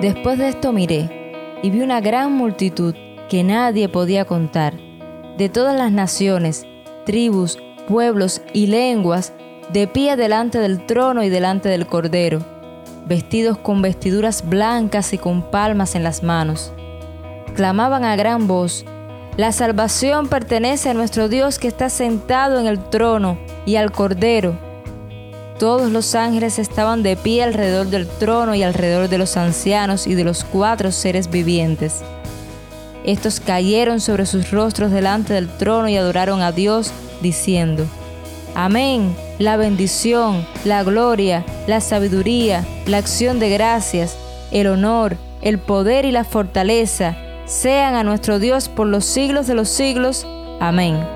Después de esto miré y vi una gran multitud que nadie podía contar, de todas las naciones, tribus, pueblos y lenguas, de pie delante del trono y delante del Cordero, vestidos con vestiduras blancas y con palmas en las manos. Clamaban a gran voz, La salvación pertenece a nuestro Dios que está sentado en el trono y al Cordero. Todos los ángeles estaban de pie alrededor del trono y alrededor de los ancianos y de los cuatro seres vivientes. Estos cayeron sobre sus rostros delante del trono y adoraron a Dios, diciendo, Amén, la bendición, la gloria, la sabiduría, la acción de gracias, el honor, el poder y la fortaleza sean a nuestro Dios por los siglos de los siglos. Amén.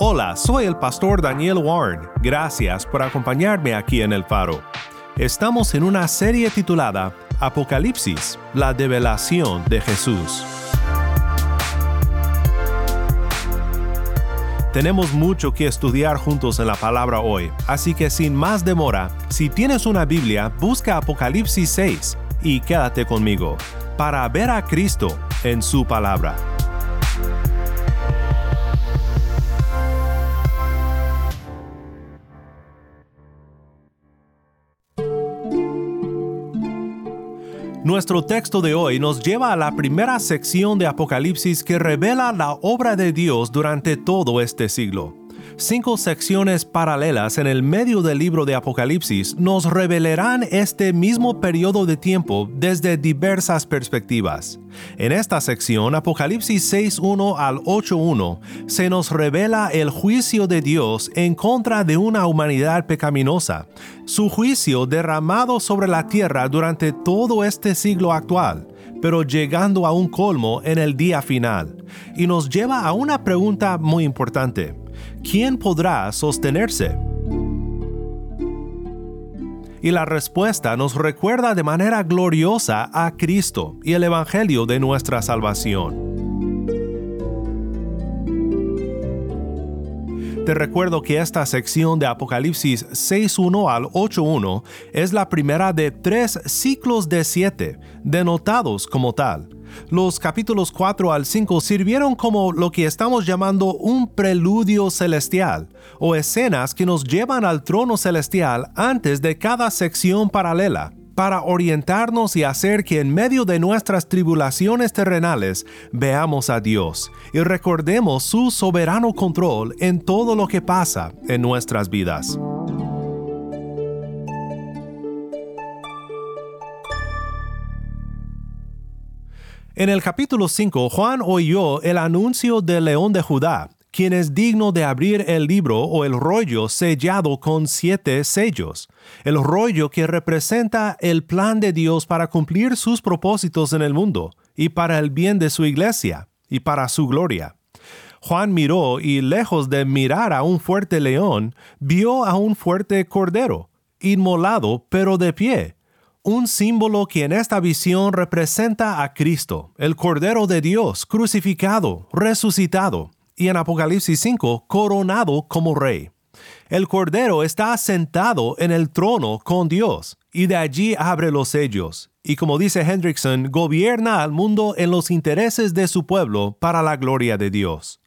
Hola, soy el pastor Daniel Warren. Gracias por acompañarme aquí en El Faro. Estamos en una serie titulada Apocalipsis, la develación de Jesús. Tenemos mucho que estudiar juntos en la palabra hoy, así que sin más demora, si tienes una Biblia, busca Apocalipsis 6 y quédate conmigo para ver a Cristo en su palabra. Nuestro texto de hoy nos lleva a la primera sección de Apocalipsis que revela la obra de Dios durante todo este siglo. Cinco secciones paralelas en el medio del libro de Apocalipsis nos revelarán este mismo periodo de tiempo desde diversas perspectivas. En esta sección, Apocalipsis 6.1 al 8.1, se nos revela el juicio de Dios en contra de una humanidad pecaminosa, su juicio derramado sobre la tierra durante todo este siglo actual pero llegando a un colmo en el día final, y nos lleva a una pregunta muy importante. ¿Quién podrá sostenerse? Y la respuesta nos recuerda de manera gloriosa a Cristo y el Evangelio de nuestra salvación. Te recuerdo que esta sección de Apocalipsis 6.1 al 8.1 es la primera de tres ciclos de siete, denotados como tal. Los capítulos 4 al 5 sirvieron como lo que estamos llamando un preludio celestial, o escenas que nos llevan al trono celestial antes de cada sección paralela para orientarnos y hacer que en medio de nuestras tribulaciones terrenales veamos a Dios y recordemos su soberano control en todo lo que pasa en nuestras vidas. En el capítulo 5, Juan oyó el anuncio del león de Judá, quien es digno de abrir el libro o el rollo sellado con siete sellos, el rollo que representa el plan de Dios para cumplir sus propósitos en el mundo, y para el bien de su iglesia, y para su gloria. Juan miró y lejos de mirar a un fuerte león, vio a un fuerte cordero, inmolado pero de pie, un símbolo que en esta visión representa a Cristo, el Cordero de Dios, crucificado, resucitado, y en Apocalipsis 5, coronado como rey. El Cordero está sentado en el trono con Dios, y de allí abre los sellos, y como dice Hendrickson, gobierna al mundo en los intereses de su pueblo para la gloria de Dios.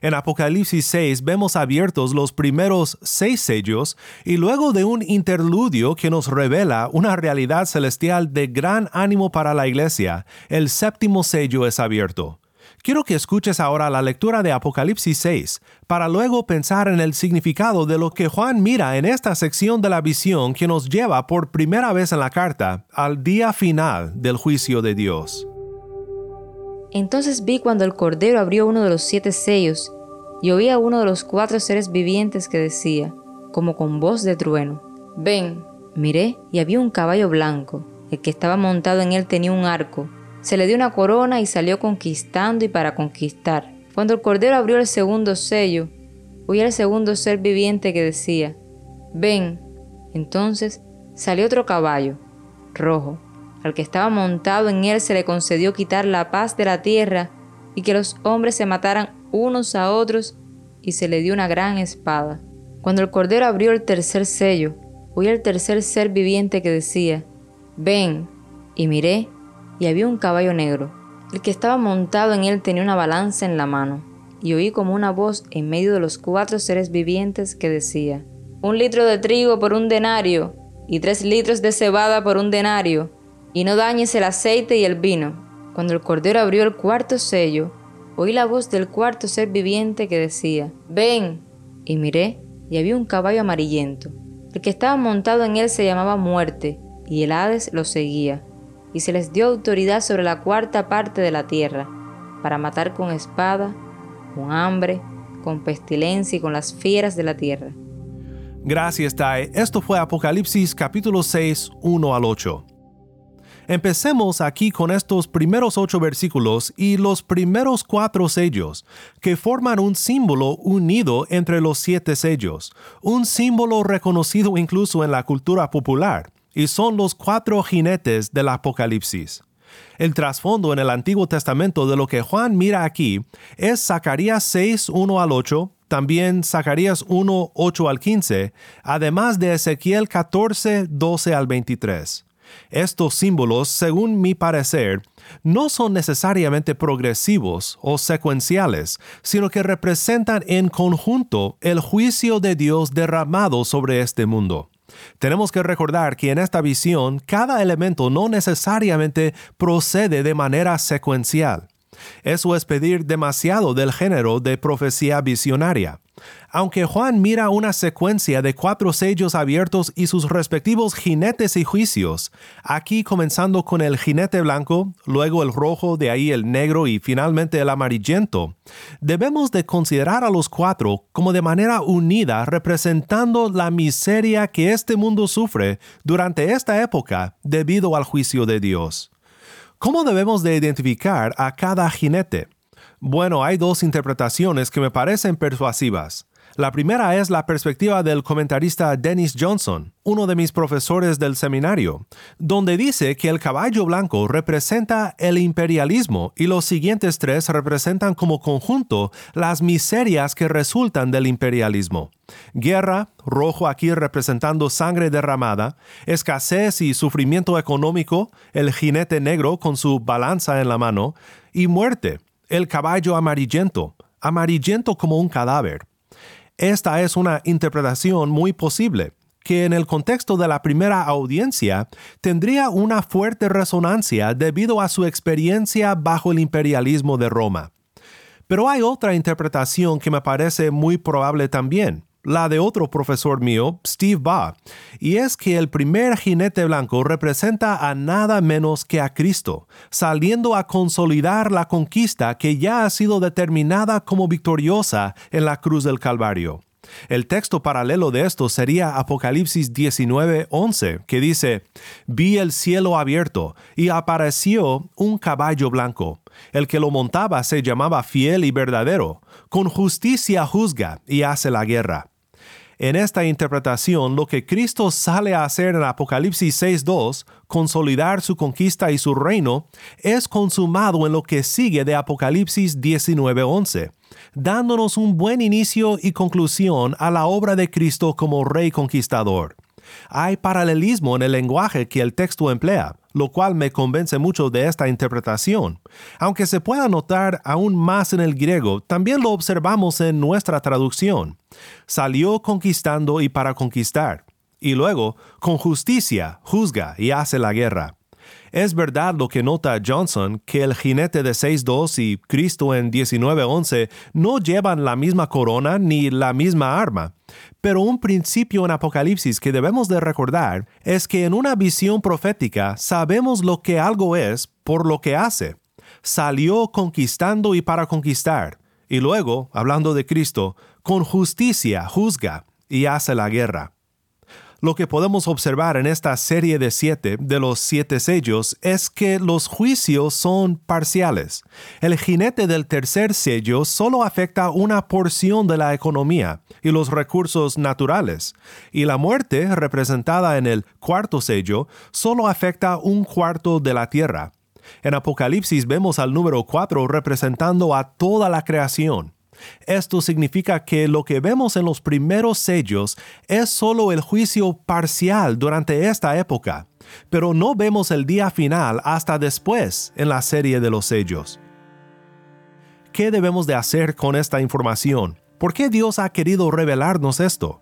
En Apocalipsis 6 vemos abiertos los primeros seis sellos y luego de un interludio que nos revela una realidad celestial de gran ánimo para la iglesia, el séptimo sello es abierto. Quiero que escuches ahora la lectura de Apocalipsis 6, para luego pensar en el significado de lo que Juan mira en esta sección de la visión que nos lleva por primera vez en la carta al día final del juicio de Dios. Entonces vi cuando el Cordero abrió uno de los siete sellos, y oí a uno de los cuatro seres vivientes que decía, como con voz de trueno, Ven, miré, y había un caballo blanco, el que estaba montado en él tenía un arco, se le dio una corona y salió conquistando y para conquistar. Cuando el Cordero abrió el segundo sello, oí al segundo ser viviente que decía, Ven. Entonces salió otro caballo, rojo. Al que estaba montado en él se le concedió quitar la paz de la tierra y que los hombres se mataran unos a otros y se le dio una gran espada. Cuando el Cordero abrió el tercer sello, oí al tercer ser viviente que decía, Ven, y miré, y había un caballo negro. El que estaba montado en él tenía una balanza en la mano, y oí como una voz en medio de los cuatro seres vivientes que decía, Un litro de trigo por un denario, y tres litros de cebada por un denario, y no dañes el aceite y el vino. Cuando el Cordero abrió el cuarto sello, oí la voz del cuarto ser viviente que decía, Ven. Y miré, y había un caballo amarillento. El que estaba montado en él se llamaba Muerte, y el Hades lo seguía y se les dio autoridad sobre la cuarta parte de la tierra, para matar con espada, con hambre, con pestilencia y con las fieras de la tierra. Gracias, Tai. Esto fue Apocalipsis capítulo 6, 1 al 8. Empecemos aquí con estos primeros ocho versículos y los primeros cuatro sellos, que forman un símbolo unido entre los siete sellos, un símbolo reconocido incluso en la cultura popular y son los cuatro jinetes del Apocalipsis. El trasfondo en el Antiguo Testamento de lo que Juan mira aquí es Zacarías 6, 1 al 8, también Zacarías 1, 8 al 15, además de Ezequiel 14, 12 al 23. Estos símbolos, según mi parecer, no son necesariamente progresivos o secuenciales, sino que representan en conjunto el juicio de Dios derramado sobre este mundo. Tenemos que recordar que en esta visión cada elemento no necesariamente procede de manera secuencial. Eso es pedir demasiado del género de profecía visionaria. Aunque Juan mira una secuencia de cuatro sellos abiertos y sus respectivos jinetes y juicios, aquí comenzando con el jinete blanco, luego el rojo, de ahí el negro y finalmente el amarillento, debemos de considerar a los cuatro como de manera unida representando la miseria que este mundo sufre durante esta época debido al juicio de Dios. ¿Cómo debemos de identificar a cada jinete? Bueno, hay dos interpretaciones que me parecen persuasivas. La primera es la perspectiva del comentarista Dennis Johnson, uno de mis profesores del seminario, donde dice que el caballo blanco representa el imperialismo y los siguientes tres representan como conjunto las miserias que resultan del imperialismo. Guerra, rojo aquí representando sangre derramada, escasez y sufrimiento económico, el jinete negro con su balanza en la mano, y muerte, el caballo amarillento, amarillento como un cadáver. Esta es una interpretación muy posible, que en el contexto de la primera audiencia tendría una fuerte resonancia debido a su experiencia bajo el imperialismo de Roma. Pero hay otra interpretación que me parece muy probable también, la de otro profesor mío, Steve Baugh, y es que el primer jinete blanco representa a nada menos que a Cristo, saliendo a consolidar la conquista que ya ha sido determinada como victoriosa en la cruz del Calvario. El texto paralelo de esto sería Apocalipsis 19:11, que dice, Vi el cielo abierto y apareció un caballo blanco. El que lo montaba se llamaba fiel y verdadero. Con justicia juzga y hace la guerra. En esta interpretación, lo que Cristo sale a hacer en Apocalipsis 6.2, consolidar su conquista y su reino, es consumado en lo que sigue de Apocalipsis 19.11, dándonos un buen inicio y conclusión a la obra de Cristo como Rey Conquistador. Hay paralelismo en el lenguaje que el texto emplea, lo cual me convence mucho de esta interpretación. Aunque se pueda notar aún más en el griego, también lo observamos en nuestra traducción. Salió conquistando y para conquistar. Y luego, con justicia, juzga y hace la guerra. Es verdad lo que nota Johnson, que el jinete de 6.2 y Cristo en 19.11 no llevan la misma corona ni la misma arma. Pero un principio en Apocalipsis que debemos de recordar es que en una visión profética sabemos lo que algo es por lo que hace. Salió conquistando y para conquistar. Y luego, hablando de Cristo, con justicia juzga y hace la guerra. Lo que podemos observar en esta serie de siete de los siete sellos es que los juicios son parciales. El jinete del tercer sello solo afecta una porción de la economía y los recursos naturales, y la muerte, representada en el cuarto sello, solo afecta un cuarto de la tierra. En Apocalipsis vemos al número cuatro representando a toda la creación. Esto significa que lo que vemos en los primeros sellos es solo el juicio parcial durante esta época, pero no vemos el día final hasta después en la serie de los sellos. ¿Qué debemos de hacer con esta información? ¿Por qué Dios ha querido revelarnos esto?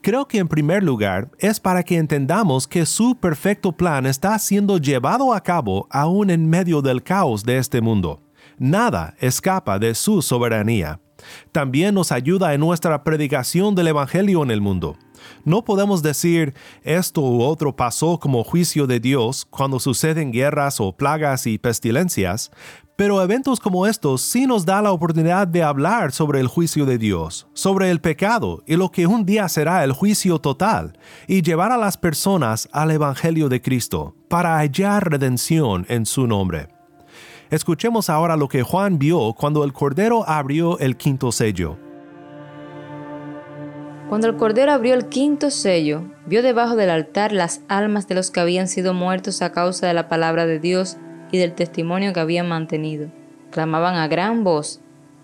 Creo que en primer lugar es para que entendamos que su perfecto plan está siendo llevado a cabo aún en medio del caos de este mundo. Nada escapa de su soberanía. También nos ayuda en nuestra predicación del Evangelio en el mundo. No podemos decir esto u otro pasó como juicio de Dios cuando suceden guerras o plagas y pestilencias, pero eventos como estos sí nos da la oportunidad de hablar sobre el juicio de Dios, sobre el pecado y lo que un día será el juicio total, y llevar a las personas al Evangelio de Cristo, para hallar redención en su nombre. Escuchemos ahora lo que Juan vio cuando el Cordero abrió el quinto sello. Cuando el Cordero abrió el quinto sello, vio debajo del altar las almas de los que habían sido muertos a causa de la palabra de Dios y del testimonio que habían mantenido. Clamaban a gran voz,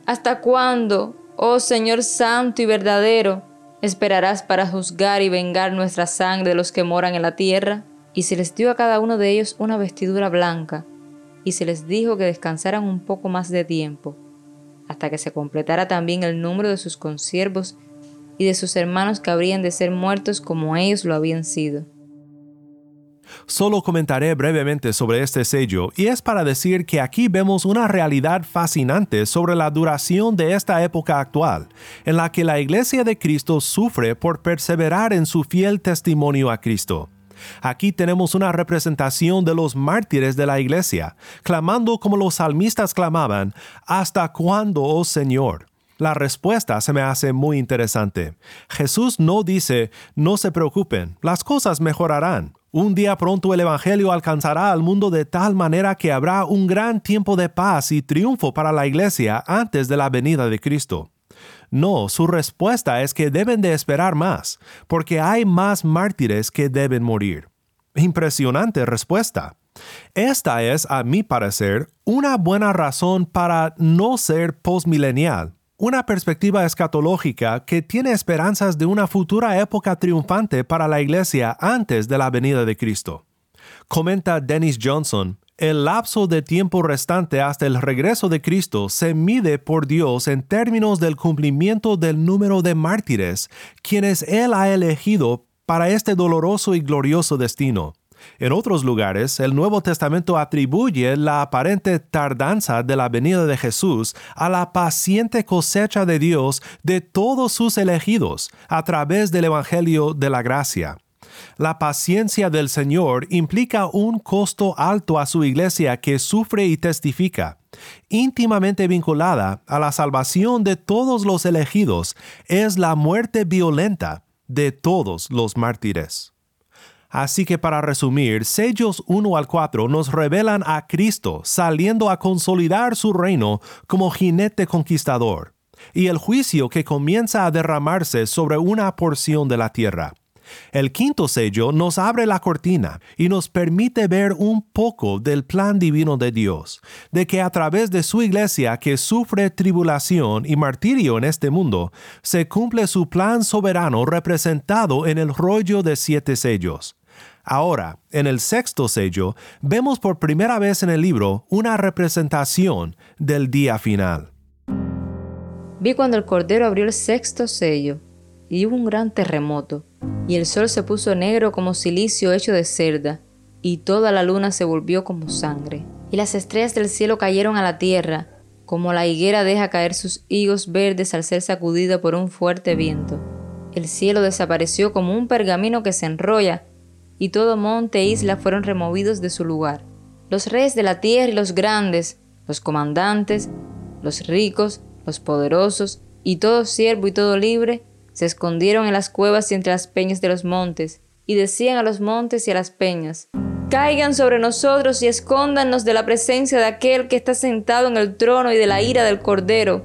¿Hasta cuándo, oh Señor Santo y verdadero, esperarás para juzgar y vengar nuestra sangre de los que moran en la tierra? Y se les dio a cada uno de ellos una vestidura blanca y se les dijo que descansaran un poco más de tiempo, hasta que se completara también el número de sus consiervos y de sus hermanos que habrían de ser muertos como ellos lo habían sido. Solo comentaré brevemente sobre este sello y es para decir que aquí vemos una realidad fascinante sobre la duración de esta época actual, en la que la Iglesia de Cristo sufre por perseverar en su fiel testimonio a Cristo. Aquí tenemos una representación de los mártires de la iglesia, clamando como los salmistas clamaban, ¿Hasta cuándo, oh Señor? La respuesta se me hace muy interesante. Jesús no dice, no se preocupen, las cosas mejorarán. Un día pronto el Evangelio alcanzará al mundo de tal manera que habrá un gran tiempo de paz y triunfo para la iglesia antes de la venida de Cristo. No, su respuesta es que deben de esperar más, porque hay más mártires que deben morir. Impresionante respuesta. Esta es, a mi parecer, una buena razón para no ser postmilenial, una perspectiva escatológica que tiene esperanzas de una futura época triunfante para la Iglesia antes de la venida de Cristo. Comenta Dennis Johnson, el lapso de tiempo restante hasta el regreso de Cristo se mide por Dios en términos del cumplimiento del número de mártires, quienes Él ha elegido para este doloroso y glorioso destino. En otros lugares, el Nuevo Testamento atribuye la aparente tardanza de la venida de Jesús a la paciente cosecha de Dios de todos sus elegidos a través del Evangelio de la Gracia. La paciencia del Señor implica un costo alto a su iglesia que sufre y testifica. Íntimamente vinculada a la salvación de todos los elegidos es la muerte violenta de todos los mártires. Así que para resumir, sellos 1 al 4 nos revelan a Cristo saliendo a consolidar su reino como jinete conquistador, y el juicio que comienza a derramarse sobre una porción de la tierra. El quinto sello nos abre la cortina y nos permite ver un poco del plan divino de Dios, de que a través de su iglesia que sufre tribulación y martirio en este mundo, se cumple su plan soberano representado en el rollo de siete sellos. Ahora, en el sexto sello, vemos por primera vez en el libro una representación del día final. Vi cuando el Cordero abrió el sexto sello y hubo un gran terremoto, y el sol se puso negro como silicio hecho de cerda, y toda la luna se volvió como sangre, y las estrellas del cielo cayeron a la tierra, como la higuera deja caer sus higos verdes al ser sacudida por un fuerte viento. El cielo desapareció como un pergamino que se enrolla, y todo monte e isla fueron removidos de su lugar. Los reyes de la tierra y los grandes, los comandantes, los ricos, los poderosos, y todo siervo y todo libre, se escondieron en las cuevas y entre las peñas de los montes, y decían a los montes y a las peñas, Caigan sobre nosotros y escóndanos de la presencia de aquel que está sentado en el trono y de la ira del Cordero,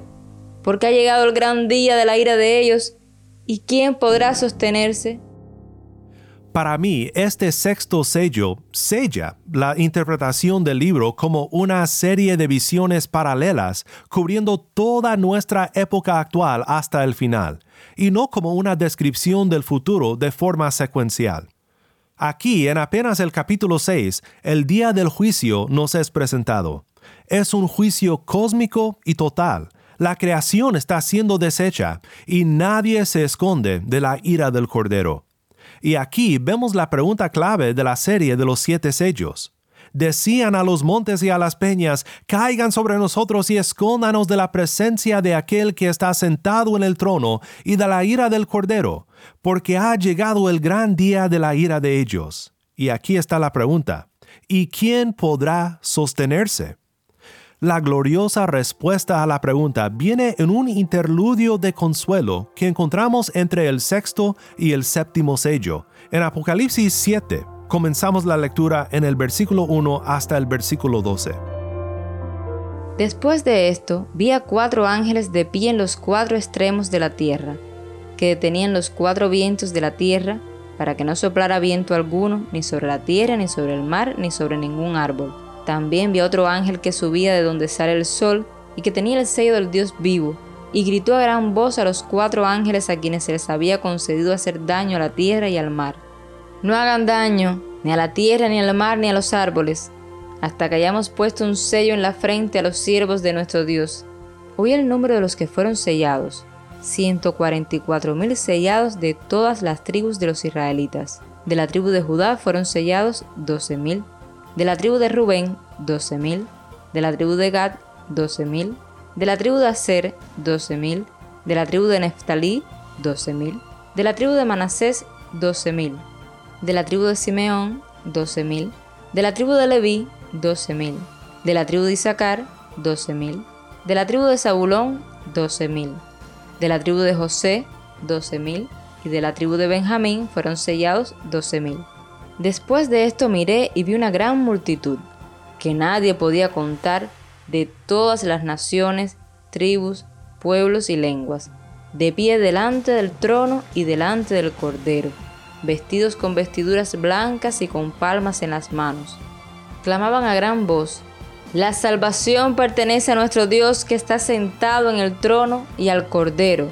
porque ha llegado el gran día de la ira de ellos, ¿y quién podrá sostenerse? Para mí, este sexto sello sella la interpretación del libro como una serie de visiones paralelas cubriendo toda nuestra época actual hasta el final, y no como una descripción del futuro de forma secuencial. Aquí, en apenas el capítulo 6, el día del juicio nos es presentado. Es un juicio cósmico y total. La creación está siendo deshecha y nadie se esconde de la ira del Cordero. Y aquí vemos la pregunta clave de la serie de los siete sellos. Decían a los montes y a las peñas, caigan sobre nosotros y escóndanos de la presencia de aquel que está sentado en el trono y de la ira del Cordero, porque ha llegado el gran día de la ira de ellos. Y aquí está la pregunta, ¿y quién podrá sostenerse? La gloriosa respuesta a la pregunta viene en un interludio de consuelo que encontramos entre el sexto y el séptimo sello. En Apocalipsis 7 comenzamos la lectura en el versículo 1 hasta el versículo 12. Después de esto, vi a cuatro ángeles de pie en los cuatro extremos de la tierra, que detenían los cuatro vientos de la tierra, para que no soplara viento alguno, ni sobre la tierra, ni sobre el mar, ni sobre ningún árbol también vi otro ángel que subía de donde sale el sol y que tenía el sello del Dios vivo, y gritó a gran voz a los cuatro ángeles a quienes se les había concedido hacer daño a la tierra y al mar. No hagan daño, ni a la tierra, ni al mar, ni a los árboles, hasta que hayamos puesto un sello en la frente a los siervos de nuestro Dios. Oí el número de los que fueron sellados, 144 mil sellados de todas las tribus de los israelitas. De la tribu de Judá fueron sellados 12 mil de la tribu de Rubén, 12.000. De la tribu de Gad, 12.000. De la tribu de Aser, 12.000. De la tribu de Neftalí, 12.000. De la tribu de Manasés, 12.000. De la tribu de Simeón, 12.000. De la tribu de Leví, 12.000. De la tribu de Isaacar, 12.000. De la tribu de Zabulón, 12.000. De la tribu de José, 12.000. Y de la tribu de Benjamín fueron sellados 12.000. Después de esto miré y vi una gran multitud, que nadie podía contar, de todas las naciones, tribus, pueblos y lenguas, de pie delante del trono y delante del Cordero, vestidos con vestiduras blancas y con palmas en las manos. Clamaban a gran voz, La salvación pertenece a nuestro Dios que está sentado en el trono y al Cordero.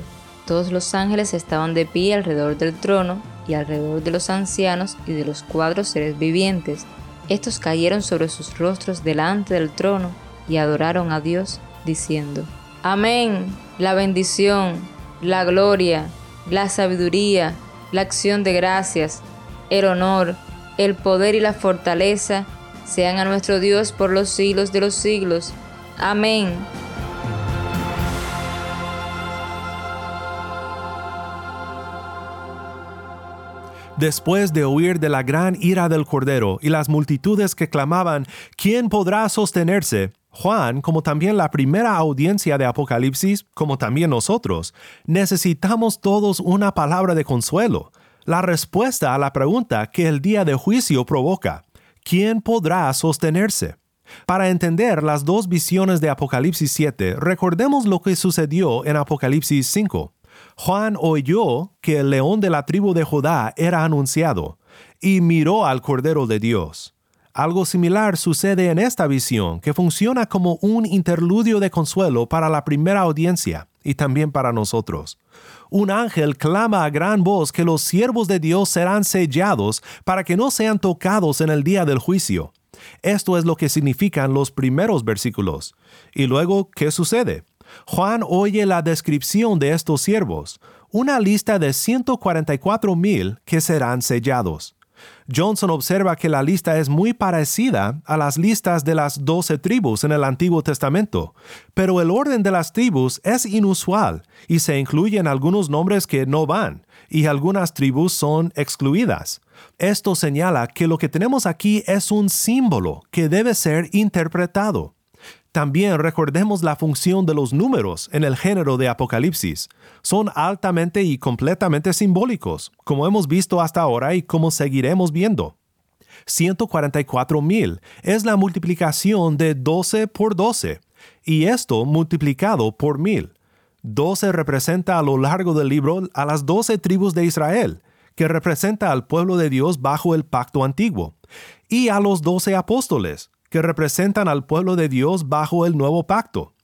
Todos los ángeles estaban de pie alrededor del trono y alrededor de los ancianos y de los cuatro seres vivientes. Estos cayeron sobre sus rostros delante del trono y adoraron a Dios, diciendo, Amén, la bendición, la gloria, la sabiduría, la acción de gracias, el honor, el poder y la fortaleza sean a nuestro Dios por los siglos de los siglos. Amén. Después de oír de la gran ira del Cordero y las multitudes que clamaban, ¿quién podrá sostenerse? Juan, como también la primera audiencia de Apocalipsis, como también nosotros, necesitamos todos una palabra de consuelo, la respuesta a la pregunta que el día de juicio provoca. ¿Quién podrá sostenerse? Para entender las dos visiones de Apocalipsis 7, recordemos lo que sucedió en Apocalipsis 5. Juan oyó que el león de la tribu de Judá era anunciado y miró al Cordero de Dios. Algo similar sucede en esta visión, que funciona como un interludio de consuelo para la primera audiencia y también para nosotros. Un ángel clama a gran voz que los siervos de Dios serán sellados para que no sean tocados en el día del juicio. Esto es lo que significan los primeros versículos. Y luego, ¿qué sucede? Juan oye la descripción de estos siervos, una lista de 144 mil que serán sellados. Johnson observa que la lista es muy parecida a las listas de las doce tribus en el Antiguo Testamento, pero el orden de las tribus es inusual y se incluyen algunos nombres que no van, y algunas tribus son excluidas. Esto señala que lo que tenemos aquí es un símbolo que debe ser interpretado. También recordemos la función de los números en el género de Apocalipsis. Son altamente y completamente simbólicos, como hemos visto hasta ahora y como seguiremos viendo. 144.000 es la multiplicación de 12 por 12, y esto multiplicado por mil. 12 representa a lo largo del libro a las 12 tribus de Israel, que representa al pueblo de Dios bajo el pacto antiguo, y a los 12 apóstoles, que representan al pueblo de Dios bajo el nuevo pacto.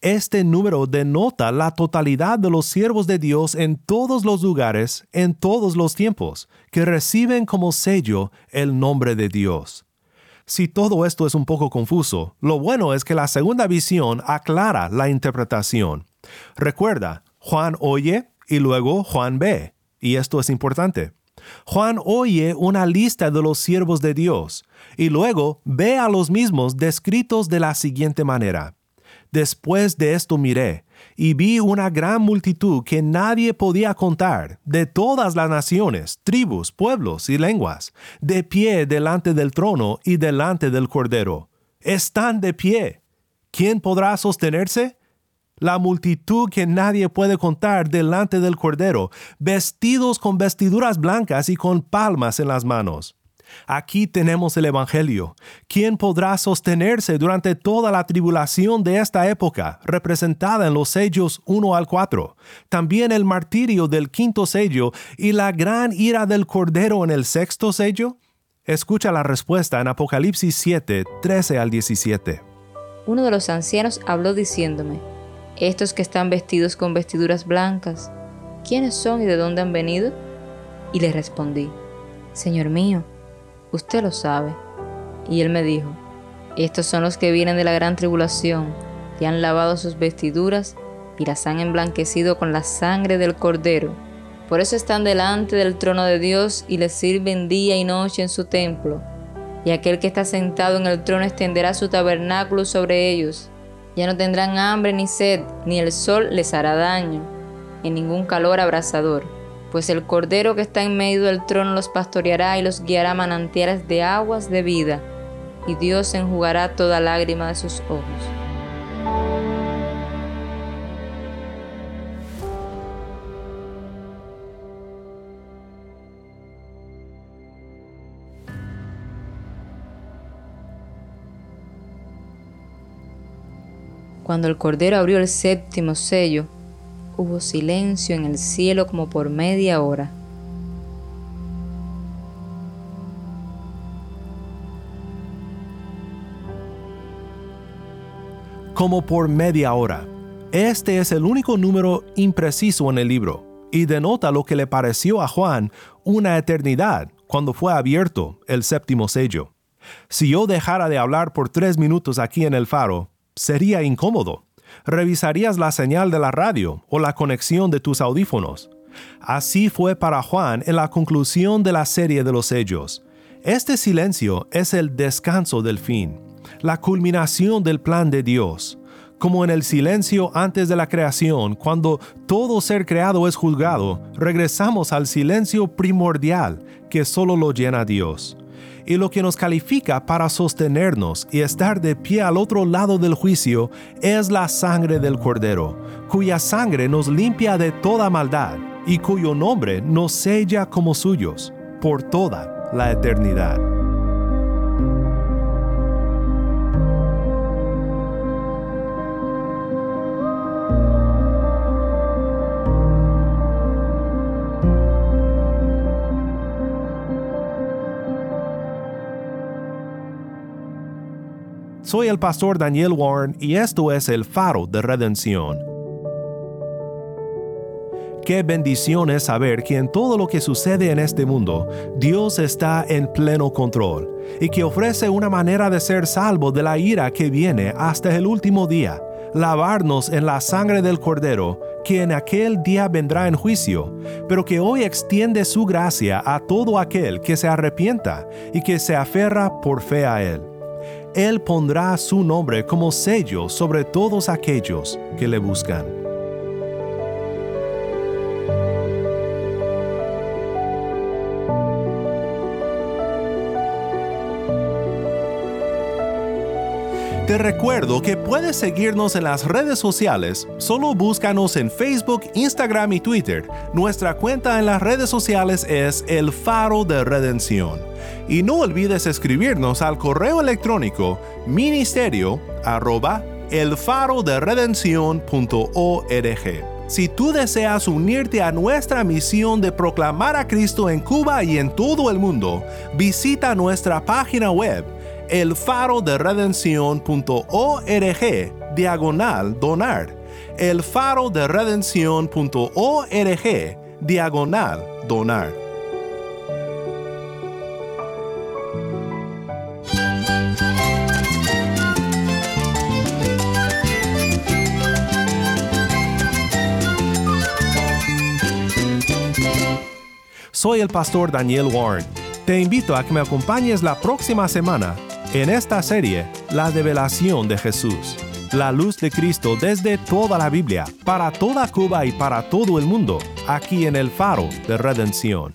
Este número denota la totalidad de los siervos de Dios en todos los lugares, en todos los tiempos, que reciben como sello el nombre de Dios. Si todo esto es un poco confuso, lo bueno es que la segunda visión aclara la interpretación. Recuerda, Juan oye y luego Juan ve, y esto es importante. Juan oye una lista de los siervos de Dios y luego ve a los mismos descritos de la siguiente manera. Después de esto miré, y vi una gran multitud que nadie podía contar, de todas las naciones, tribus, pueblos y lenguas, de pie delante del trono y delante del Cordero. Están de pie. ¿Quién podrá sostenerse? La multitud que nadie puede contar delante del Cordero, vestidos con vestiduras blancas y con palmas en las manos. Aquí tenemos el Evangelio. ¿Quién podrá sostenerse durante toda la tribulación de esta época, representada en los sellos 1 al 4? También el martirio del quinto sello y la gran ira del Cordero en el sexto sello? Escucha la respuesta en Apocalipsis 7, 13 al 17. Uno de los ancianos habló diciéndome, estos que están vestidos con vestiduras blancas, ¿quiénes son y de dónde han venido? Y le respondí, Señor mío, usted lo sabe. Y él me dijo, estos son los que vienen de la gran tribulación, y han lavado sus vestiduras y las han emblanquecido con la sangre del cordero. Por eso están delante del trono de Dios y le sirven día y noche en su templo. Y aquel que está sentado en el trono extenderá su tabernáculo sobre ellos ya no tendrán hambre ni sed, ni el sol les hará daño, ni ningún calor abrasador, pues el Cordero que está en medio del trono los pastoreará y los guiará manantiales de aguas de vida, y Dios enjugará toda lágrima de sus ojos. Cuando el Cordero abrió el séptimo sello, hubo silencio en el cielo como por media hora. Como por media hora. Este es el único número impreciso en el libro y denota lo que le pareció a Juan una eternidad cuando fue abierto el séptimo sello. Si yo dejara de hablar por tres minutos aquí en el faro, sería incómodo. Revisarías la señal de la radio o la conexión de tus audífonos. Así fue para Juan en la conclusión de la serie de los sellos. Este silencio es el descanso del fin, la culminación del plan de Dios. Como en el silencio antes de la creación, cuando todo ser creado es juzgado, regresamos al silencio primordial que solo lo llena Dios y lo que nos califica para sostenernos y estar de pie al otro lado del juicio es la sangre del Cordero, cuya sangre nos limpia de toda maldad y cuyo nombre nos sella como suyos por toda la eternidad. Soy el pastor Daniel Warren y esto es el faro de redención. Qué bendición es saber que en todo lo que sucede en este mundo, Dios está en pleno control y que ofrece una manera de ser salvo de la ira que viene hasta el último día, lavarnos en la sangre del Cordero, que en aquel día vendrá en juicio, pero que hoy extiende su gracia a todo aquel que se arrepienta y que se aferra por fe a Él. Él pondrá su nombre como sello sobre todos aquellos que le buscan. Te recuerdo que puedes seguirnos en las redes sociales. Solo búscanos en Facebook, Instagram y Twitter. Nuestra cuenta en las redes sociales es El Faro de Redención. Y no olvides escribirnos al correo electrónico ministerio arroba Si tú deseas unirte a nuestra misión de proclamar a Cristo en Cuba y en todo el mundo, visita nuestra página web el faro de redención.org diagonal donar. El faro de redención.org diagonal donar. Soy el pastor Daniel Warren. Te invito a que me acompañes la próxima semana en esta serie, la revelación de Jesús, la luz de Cristo desde toda la Biblia, para toda Cuba y para todo el mundo, aquí en el faro de redención.